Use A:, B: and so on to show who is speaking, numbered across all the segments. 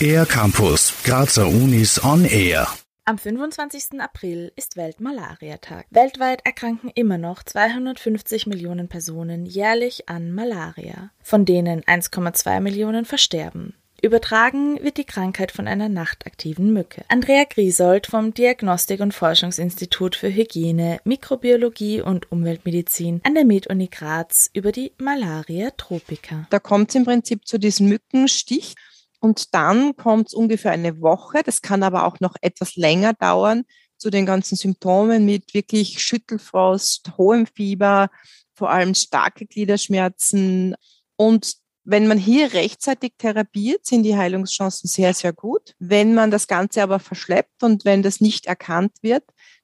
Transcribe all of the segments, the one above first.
A: Air Campus, Grazer Unis on Air.
B: Am 25. April ist Weltmalariatag. Weltweit erkranken immer noch 250 Millionen Personen jährlich an Malaria, von denen 1,2 Millionen versterben. Übertragen wird die Krankheit von einer nachtaktiven Mücke. Andrea Griesold vom Diagnostik- und Forschungsinstitut für Hygiene, Mikrobiologie und Umweltmedizin an der MedUni Graz über die Malaria tropica.
C: Da kommt es im Prinzip zu diesem Mückenstich und dann kommt es ungefähr eine Woche, das kann aber auch noch etwas länger dauern, zu den ganzen Symptomen mit wirklich Schüttelfrost, hohem Fieber, vor allem starke Gliederschmerzen. Und wenn man hier rechtzeitig therapiert, sind die Heilungschancen sehr, sehr gut. Wenn man das Ganze aber verschleppt und wenn das nicht erkannt wird,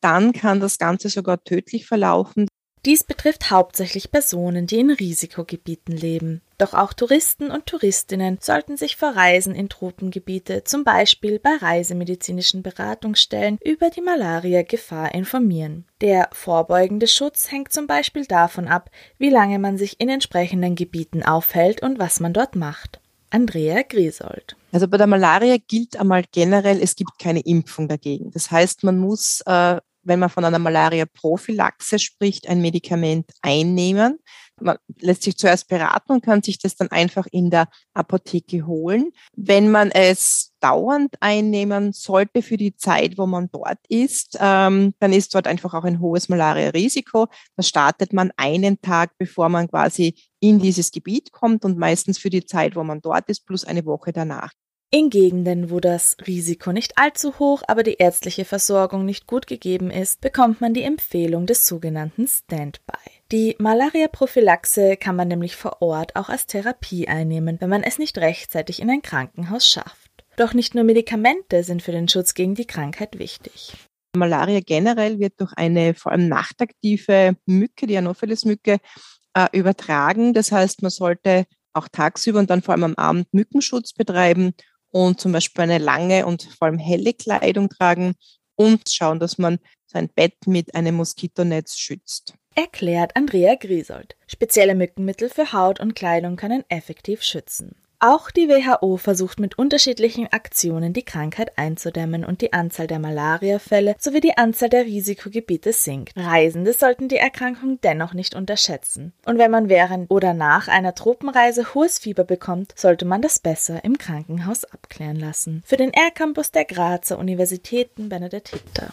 C: dann kann das Ganze sogar tödlich verlaufen.
B: Dies betrifft hauptsächlich Personen, die in Risikogebieten leben. Doch auch Touristen und Touristinnen sollten sich vor Reisen in Tropengebiete, zum Beispiel bei reisemedizinischen Beratungsstellen, über die Malaria-Gefahr informieren. Der vorbeugende Schutz hängt zum Beispiel davon ab, wie lange man sich in entsprechenden Gebieten aufhält und was man dort macht. Andrea Griesold.
C: Also bei der Malaria gilt einmal generell, es gibt keine Impfung dagegen. Das heißt, man muss äh, wenn man von einer Malaria-Prophylaxe spricht, ein Medikament einnehmen. Man lässt sich zuerst beraten und kann sich das dann einfach in der Apotheke holen. Wenn man es dauernd einnehmen sollte für die Zeit, wo man dort ist, ähm, dann ist dort einfach auch ein hohes Malaria-Risiko. Da startet man einen Tag, bevor man quasi in dieses Gebiet kommt und meistens für die Zeit, wo man dort ist, plus eine Woche danach.
B: In Gegenden, wo das Risiko nicht allzu hoch, aber die ärztliche Versorgung nicht gut gegeben ist, bekommt man die Empfehlung des sogenannten Standby. Die Malaria-Prophylaxe kann man nämlich vor Ort auch als Therapie einnehmen, wenn man es nicht rechtzeitig in ein Krankenhaus schafft. Doch nicht nur Medikamente sind für den Schutz gegen die Krankheit wichtig.
C: Malaria generell wird durch eine vor allem nachtaktive Mücke, die Anopheles-Mücke, äh, übertragen. Das heißt, man sollte auch tagsüber und dann vor allem am Abend Mückenschutz betreiben und zum Beispiel eine lange und vor allem helle Kleidung tragen und schauen, dass man sein Bett mit einem Moskitonetz schützt.
B: Erklärt Andrea Griesold. Spezielle Mückenmittel für Haut und Kleidung können effektiv schützen. Auch die WHO versucht mit unterschiedlichen Aktionen die Krankheit einzudämmen und die Anzahl der Malariafälle sowie die Anzahl der Risikogebiete sinkt. Reisende sollten die Erkrankung dennoch nicht unterschätzen. Und wenn man während oder nach einer Tropenreise hohes Fieber bekommt, sollte man das besser im Krankenhaus abklären lassen. Für den R-Campus der Grazer Universitäten Benedikt Hitter.